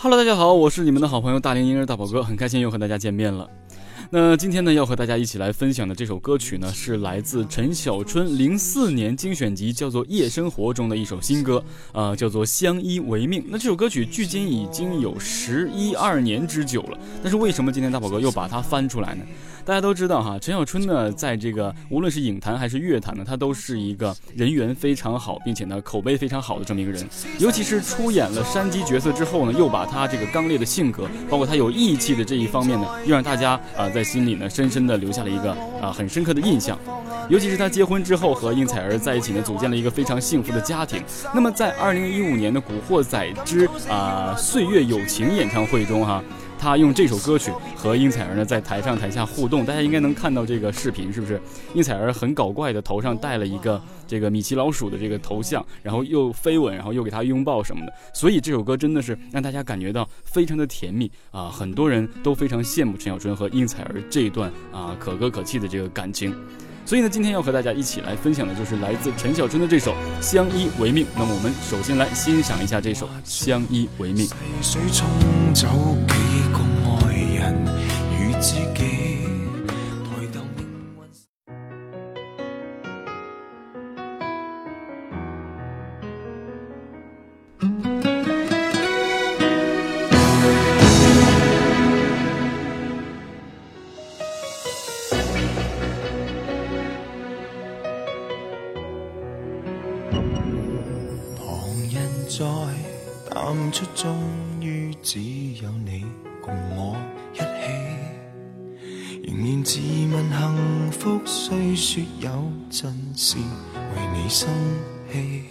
Hello，大家好，我是你们的好朋友大龄婴儿大宝哥，很开心又和大家见面了。那今天呢，要和大家一起来分享的这首歌曲呢，是来自陈小春零四年精选集叫做《夜生活》中的一首新歌，啊，叫做《相依为命》。那这首歌曲距今已经有十一二年之久了，但是为什么今天大宝哥又把它翻出来呢？大家都知道哈，陈小春呢，在这个无论是影坛还是乐坛呢，他都是一个人缘非常好，并且呢口碑非常好的这么一个人。尤其是出演了山鸡角色之后呢，又把他这个刚烈的性格，包括他有义气的这一方面呢，又让大家啊在心里呢深深的留下了一个啊很深刻的印象。尤其是他结婚之后和应采儿在一起呢，组建了一个非常幸福的家庭。那么在二零一五年的《古惑仔之啊岁月友情》演唱会中哈。他用这首歌曲和应采儿呢在台上台下互动，大家应该能看到这个视频，是不是？应采儿很搞怪的头上戴了一个这个米奇老鼠的这个头像，然后又飞吻，然后又给他拥抱什么的，所以这首歌真的是让大家感觉到非常的甜蜜啊！很多人都非常羡慕陈小春和应采儿这一段啊可歌可泣的这个感情。所以呢，今天要和大家一起来分享的就是来自陈小春的这首《相依为命》。那么我们首先来欣赏一下这首《相依为命》。虽说有阵时为你生气。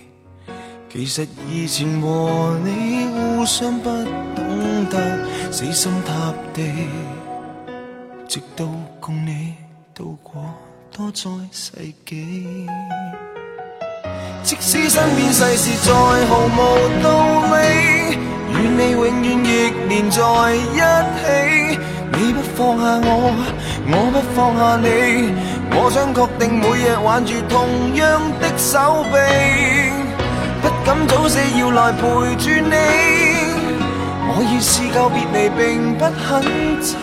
其实以前和你互相不懂得死心塌地，直到共你度过多载世纪。即使身边世事再毫无道理。与你永远亦连在一起，你不放下我，我不放下你，我想确定每日挽住同样的手臂，不敢早死要来陪住你。我已试够别离，并不很凄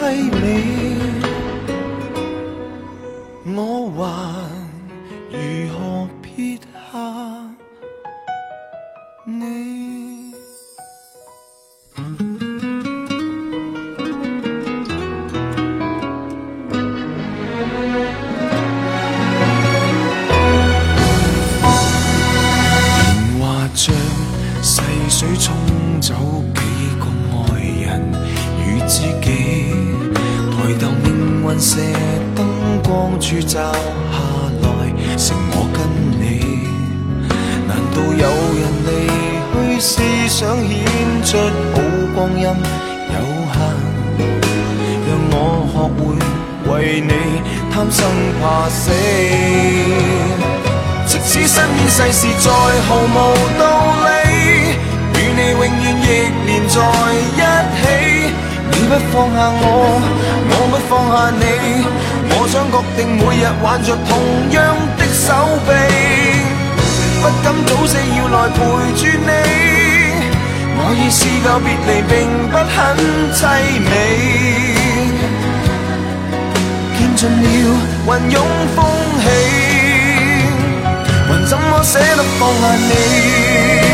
美，我还有限？让我学会为你贪生怕死。即使身边世事再毫无道理，与你永远亦连在一起。你不放下我，我不放下你，我想确定每日挽着同样的手臂，不敢早死。要来陪住你。我已试够别离，并不很凄美。见尽了云涌风起，还怎么舍得放下你？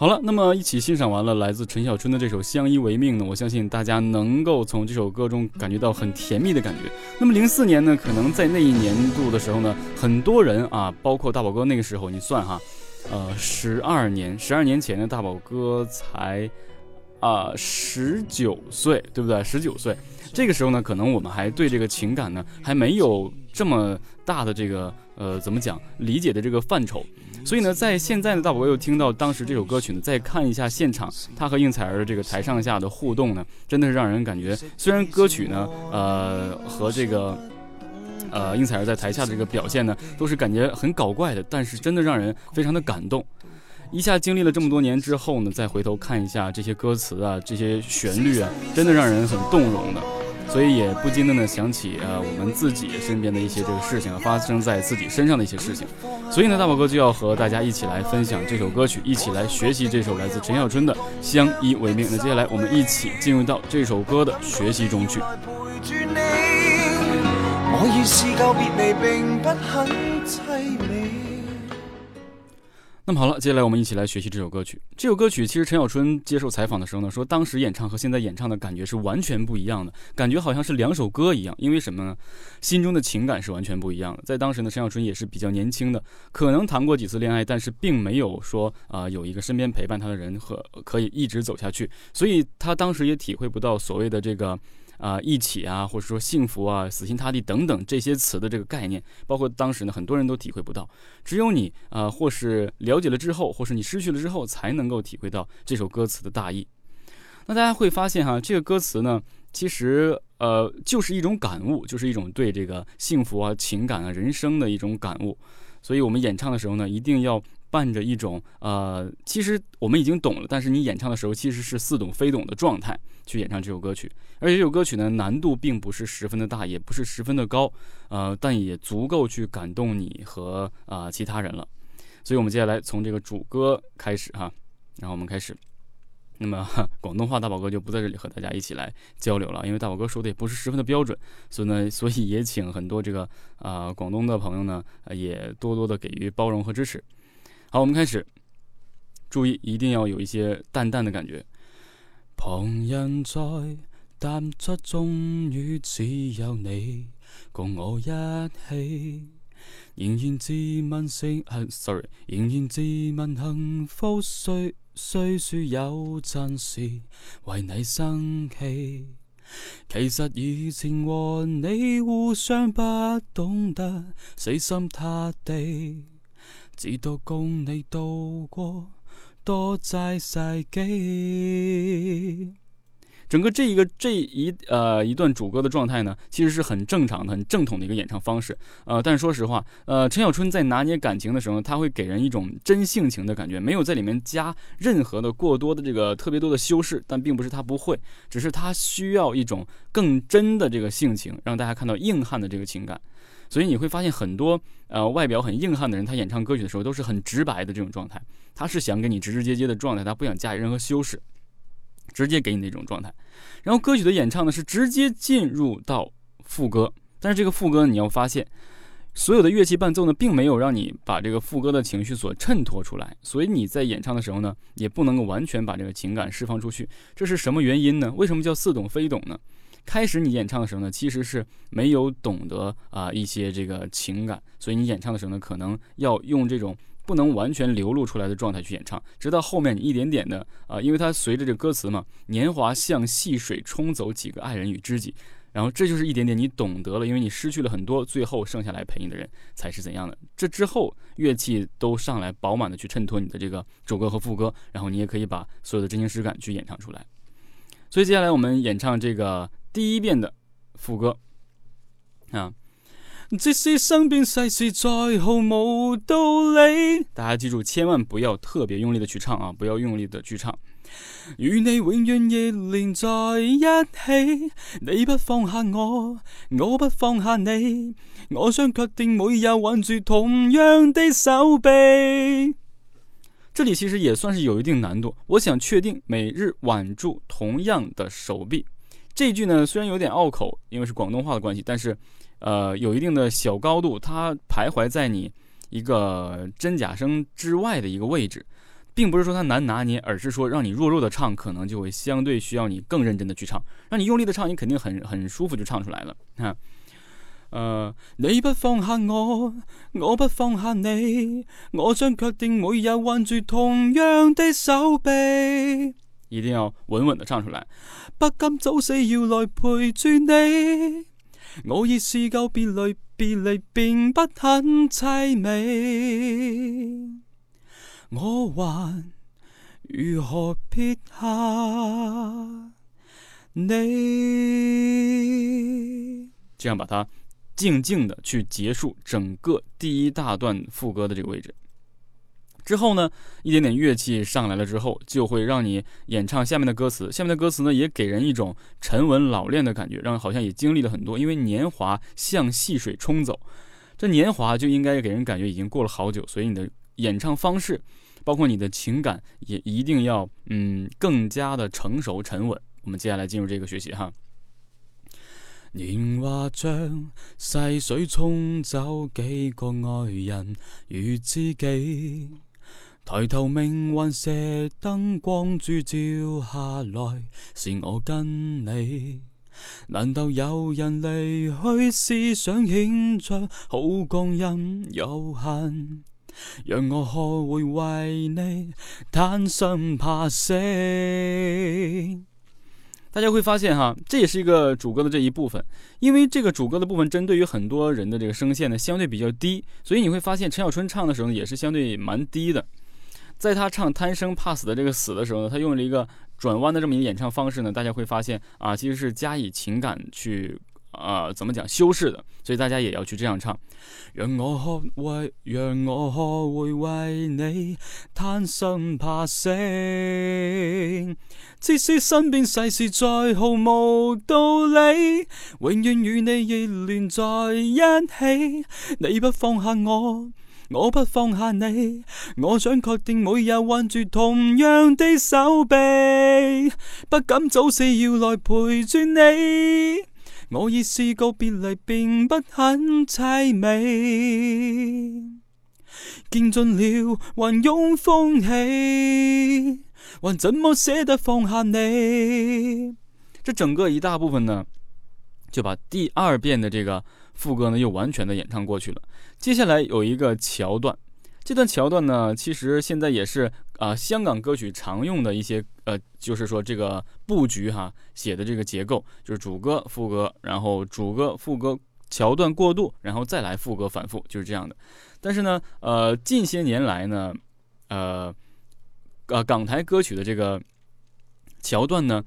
好了，那么一起欣赏完了来自陈小春的这首《相依为命》呢，我相信大家能够从这首歌中感觉到很甜蜜的感觉。那么零四年呢，可能在那一年度的时候呢，很多人啊，包括大宝哥那个时候，你算哈，呃，十二年，十二年前的大宝哥才啊十九岁，对不对？十九岁，这个时候呢，可能我们还对这个情感呢还没有这么大的这个呃怎么讲理解的这个范畴。所以呢，在现在呢，大宝又听到当时这首歌曲呢，再看一下现场，他和应采儿的这个台上下的互动呢，真的是让人感觉，虽然歌曲呢，呃，和这个，呃，应采儿在台下的这个表现呢，都是感觉很搞怪的，但是真的让人非常的感动。一下经历了这么多年之后呢，再回头看一下这些歌词啊，这些旋律啊，真的让人很动容的。所以也不禁的呢想起呃我们自己身边的一些这个事情啊，发生在自己身上的一些事情。所以呢，大宝哥就要和大家一起来分享这首歌曲，一起来学习这首来自陈小春的《相依为命》。那接下来我们一起进入到这首歌的学习中去。那么好了，接下来我们一起来学习这首歌曲。这首歌曲其实陈小春接受采访的时候呢，说当时演唱和现在演唱的感觉是完全不一样的，感觉好像是两首歌一样。因为什么呢？心中的情感是完全不一样的。在当时呢，陈小春也是比较年轻的，可能谈过几次恋爱，但是并没有说啊有一个身边陪伴他的人和可以一直走下去，所以他当时也体会不到所谓的这个。啊，一起啊，或者说幸福啊，死心塌地等等这些词的这个概念，包括当时呢，很多人都体会不到，只有你啊，或是了解了之后，或是你失去了之后，才能够体会到这首歌词的大意。那大家会发现哈，这个歌词呢，其实呃，就是一种感悟，就是一种对这个幸福啊、情感啊、人生的一种感悟。所以我们演唱的时候呢，一定要。伴着一种呃，其实我们已经懂了，但是你演唱的时候其实是似懂非懂的状态去演唱这首歌曲，而且这首歌曲呢难度并不是十分的大，也不是十分的高，呃，但也足够去感动你和啊其他人了。所以我们接下来从这个主歌开始哈，然后我们开始。那么广东话大宝哥就不在这里和大家一起来交流了，因为大宝哥说的也不是十分的标准，所以呢，所以也请很多这个啊广东的朋友呢也多多的给予包容和支持。好，我们开始。注意，一定要有一些淡淡的感觉。旁人在淡出终于只有你共我一起，仍然自问幸，sorry，仍然自问幸福，虽虽说有阵时为你生气，其实以前和你互相不懂得死心塌地。只多共你度过多灾世纪。整个这一个这一呃一段主歌的状态呢，其实是很正常的、很正统的一个演唱方式。呃，但是说实话，呃，陈小春在拿捏感情的时候，他会给人一种真性情的感觉，没有在里面加任何的过多的这个特别多的修饰。但并不是他不会，只是他需要一种更真的这个性情，让大家看到硬汉的这个情感。所以你会发现很多呃外表很硬汉的人，他演唱歌曲的时候都是很直白的这种状态，他是想给你直直接接的状态，他不想加以任何修饰，直接给你那种状态。然后歌曲的演唱呢是直接进入到副歌，但是这个副歌你要发现，所有的乐器伴奏呢并没有让你把这个副歌的情绪所衬托出来，所以你在演唱的时候呢也不能够完全把这个情感释放出去。这是什么原因呢？为什么叫似懂非懂呢？开始你演唱的时候呢，其实是没有懂得啊一些这个情感，所以你演唱的时候呢，可能要用这种不能完全流露出来的状态去演唱，直到后面你一点点的啊，因为它随着这歌词嘛，年华像细水冲走几个爱人与知己，然后这就是一点点你懂得了，因为你失去了很多，最后剩下来陪你的人才是怎样的。这之后乐器都上来饱满的去衬托你的这个主歌和副歌，然后你也可以把所有的真情实感去演唱出来。所以接下来我们演唱这个。第一遍的副歌啊，即使身边世事再毫无道理，大家记住，千万不要特别用力的去唱啊，不要用力的去唱。与你永远亦连在一起，你不放下我，我不放下你，我想确定每日挽住同样的手臂。这里其实也算是有一定难度。我想确定每日挽住同样的手臂。这句呢虽然有点拗口，因为是广东话的关系，但是，呃，有一定的小高度，它徘徊在你一个真假声之外的一个位置，并不是说它难拿捏，而是说让你弱弱的唱，可能就会相对需要你更认真的去唱。让你用力的唱，你肯定很很舒服就唱出来了。哈。呃，你不放下我，我不放下你，我将确定每日挽住同样的手臂，一定要稳稳的唱出来。不甘早死要来陪住你，我已试够别离，别离并不很凄美，我还如何撇下你？这样把它。静静的去结束整个第一大段副歌的这个位置，之后呢，一点点乐器上来了之后，就会让你演唱下面的歌词。下面的歌词呢，也给人一种沉稳老练的感觉，让人好像也经历了很多。因为年华像细水冲走，这年华就应该给人感觉已经过了好久，所以你的演唱方式，包括你的情感，也一定要嗯更加的成熟沉稳。我们接下来进入这个学习哈。年华像细水冲走几个爱人与知己，抬头命运射灯光烛照下来，是我跟你。难道有人离去思想显出好光阴有限？让我学会为你贪生怕死。大家会发现哈，这也是一个主歌的这一部分，因为这个主歌的部分针对于很多人的这个声线呢相对比较低，所以你会发现陈小春唱的时候也是相对蛮低的。在他唱贪生怕死的这个死的时候呢，他用了一个转弯的这么一个演唱方式呢，大家会发现啊，其实是加以情感去。啊，怎么讲修饰的？所以大家也要去这样唱。让我学为，让我学会为你贪生怕死。即使身边世事再毫无道理，永远与你亦连在一起。你不放下我，我不放下你。我想确定每日挽住同样的手臂，不敢早死要来陪住你。我已试过别离，并不很凄美。见尽了，还拥风起，还怎么舍得放下你？这整个一大部分呢，就把第二遍的这个副歌呢，又完全的演唱过去了。接下来有一个桥段。这段桥段呢，其实现在也是啊，香港歌曲常用的一些呃，就是说这个布局哈，写的这个结构就是主歌、副歌，然后主歌、副歌桥段过渡，然后再来副歌反复，就是这样的。但是呢，呃，近些年来呢，呃，呃，港台歌曲的这个桥段呢，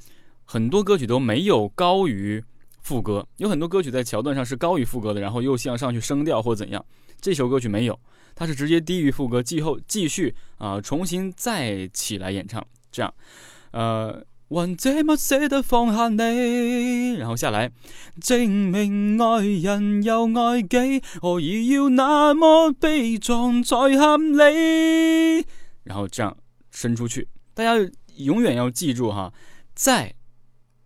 很多歌曲都没有高于副歌，有很多歌曲在桥段上是高于副歌的，然后又向上去升调或怎样。这首歌曲没有。它是直接低于副歌，继后继续啊，重新再起来演唱，这样，呃，还这么舍得放下你，然后下来，证明爱人又爱己，何以要那么悲壮才合理？然后这样伸出去，大家永远要记住哈，在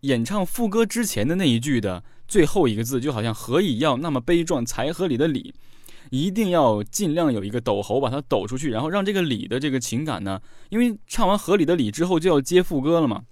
演唱副歌之前的那一句的最后一个字，就好像何以要那么悲壮才合理的理。一定要尽量有一个抖喉，把它抖出去，然后让这个理的这个情感呢，因为唱完合理的理之后就要接副歌了嘛。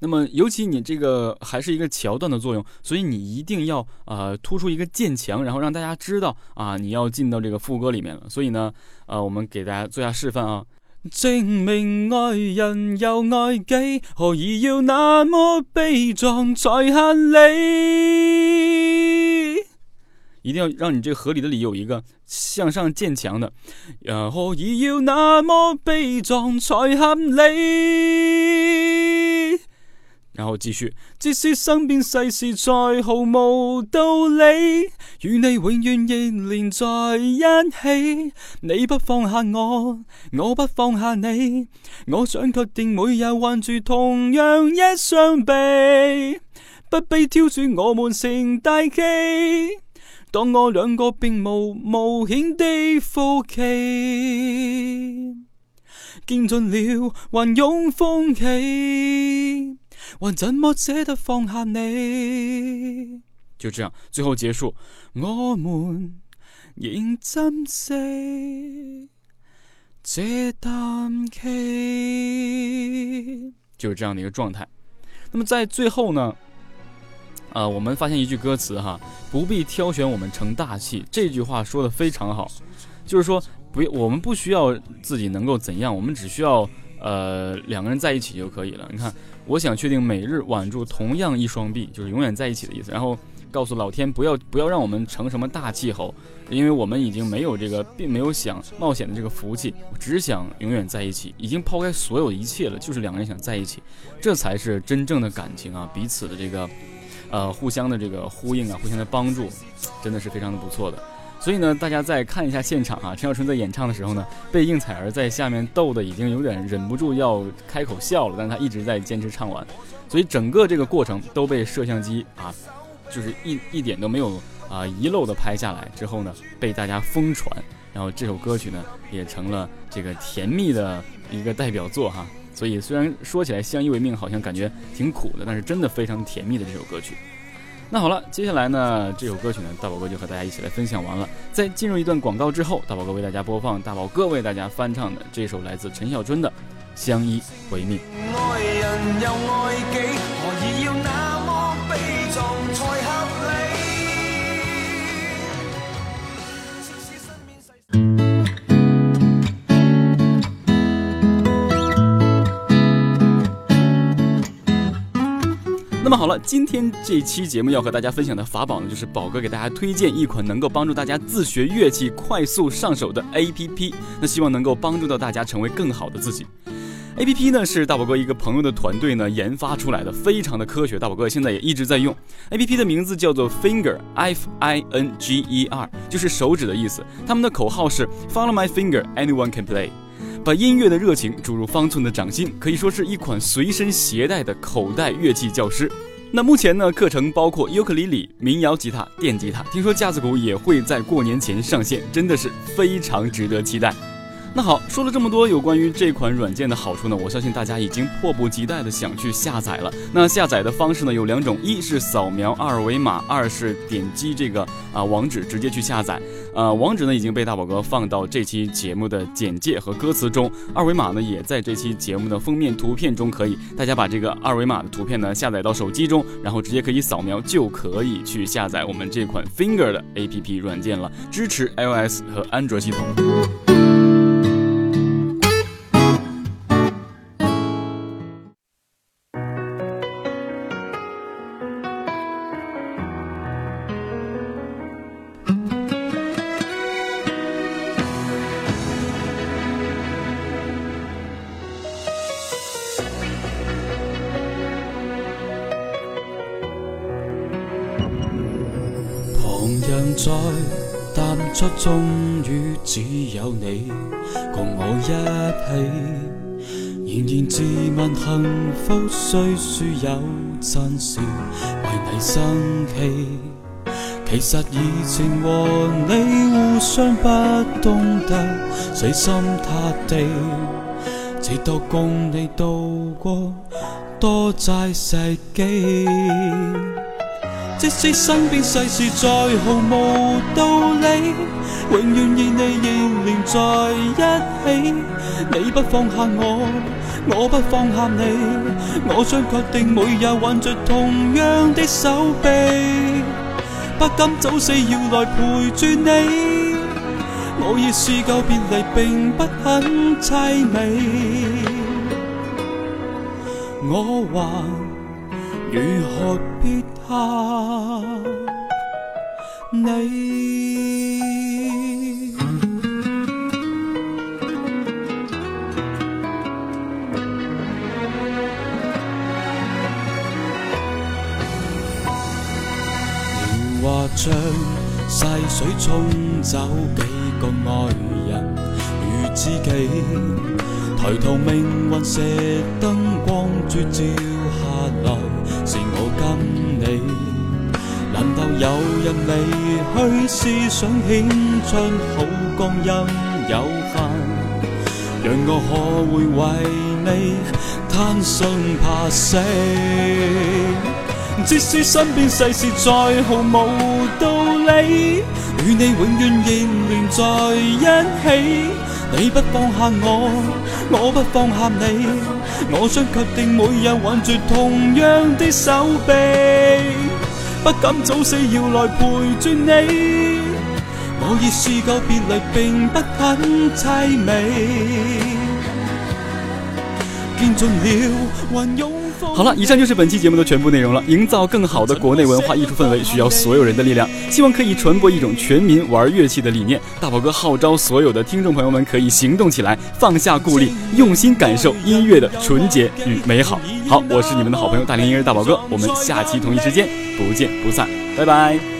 那么尤其你这个还是一个桥段的作用，所以你一定要呃突出一个渐强，然后让大家知道啊你要进到这个副歌里面了。所以呢，呃，我们给大家做下示范啊。证明爱人又爱己，何以要那么悲壮才合理？一定要让你这个合理的理有一个向上渐强的，然后也要那么悲壮才合理。然后继续，即使身边世事再毫无道理，与你永远亦连在一起。你不放下我，我不放下你，我想确定每日挽住同样一双臂，不必挑选我们成大器。当我两个并无冒险的福气，见尽了还拥风起。还怎么舍得放下你？就这样，最后结束。我们仍珍惜这啖气，就是这样的一个状态。那么在最后呢，呃，我们发现一句歌词哈，不必挑选我们成大器。这句话说的非常好，就是说不，我们不需要自己能够怎样，我们只需要呃两个人在一起就可以了。你看。我想确定每日挽住同样一双臂，就是永远在一起的意思。然后告诉老天，不要不要让我们成什么大气候，因为我们已经没有这个，并没有想冒险的这个福气。我只想永远在一起，已经抛开所有一切了，就是两个人想在一起，这才是真正的感情啊！彼此的这个，呃，互相的这个呼应啊，互相的帮助，真的是非常的不错的。所以呢，大家再看一下现场啊，陈小春在演唱的时候呢，被应采儿在下面逗的已经有点忍不住要开口笑了，但他一直在坚持唱完，所以整个这个过程都被摄像机啊，就是一一点都没有啊遗漏的拍下来之后呢，被大家疯传，然后这首歌曲呢也成了这个甜蜜的一个代表作哈。所以虽然说起来相依为命好像感觉挺苦的，但是真的非常甜蜜的这首歌曲。那好了，接下来呢，这首歌曲呢，大宝哥就和大家一起来分享完了。在进入一段广告之后，大宝哥为大家播放大宝哥为大家翻唱的这首来自陈小春的《相依为命》。爱人又爱己，何以要那么悲壮那么好了，今天这期节目要和大家分享的法宝呢，就是宝哥给大家推荐一款能够帮助大家自学乐器快速上手的 APP。那希望能够帮助到大家成为更好的自己。APP 呢是大宝哥一个朋友的团队呢研发出来的，非常的科学。大宝哥现在也一直在用 APP 的名字叫做 Finger，F I N G E R，就是手指的意思。他们的口号是 Follow my finger，anyone can play。把音乐的热情注入方寸的掌心，可以说是一款随身携带的口袋乐器教师。那目前呢，课程包括尤克里里、民谣吉他、电吉他，听说架子鼓也会在过年前上线，真的是非常值得期待。那好，说了这么多有关于这款软件的好处呢，我相信大家已经迫不及待的想去下载了。那下载的方式呢有两种，一是扫描二维码，二是点击这个啊网址直接去下载。呃，网址呢已经被大宝哥放到这期节目的简介和歌词中，二维码呢也在这期节目的封面图片中，可以大家把这个二维码的图片呢下载到手机中，然后直接可以扫描就可以去下载我们这款 Finger 的 APP 软件了，支持 iOS 和安卓系统。共我一起。仍然自问幸福，虽说有阵时为你生气。其实以前和你互相不懂得死心塌地，只多共你度过多债世纪。即使身边世事再毫无道理，永远与你仍连在一起。你不放下我，我不放下你，我想确定每日挽着同样的手臂，不敢早死要来陪住你。我已试够别离，并不很凄美，我还如何撇下你。将细水冲走几个爱人，如知己，抬头命运射灯光，绝照下来，是我今。有人离去，思想显出好光阴有限？让我可会为你贪生怕死？即使身边世事再毫无道理，与你永远仍连在一起。你不放下我，我不放下你，我想确定每日挽住同样的手臂，不敢早死要来陪住你。我已试够别离，并不很凄美。见尽了，还拥好了，以上就是本期节目的全部内容了。营造更好的国内文化艺术氛围，需要所有人的力量。希望可以传播一种全民玩乐器的理念。大宝哥号召所有的听众朋友们可以行动起来，放下顾虑，用心感受音乐的纯洁与美好。好，我是你们的好朋友大连音乐大宝哥，我们下期同一时间不见不散，拜拜。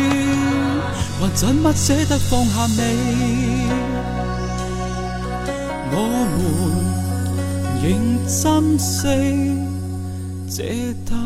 还怎么舍得放下你？我们仍珍惜这。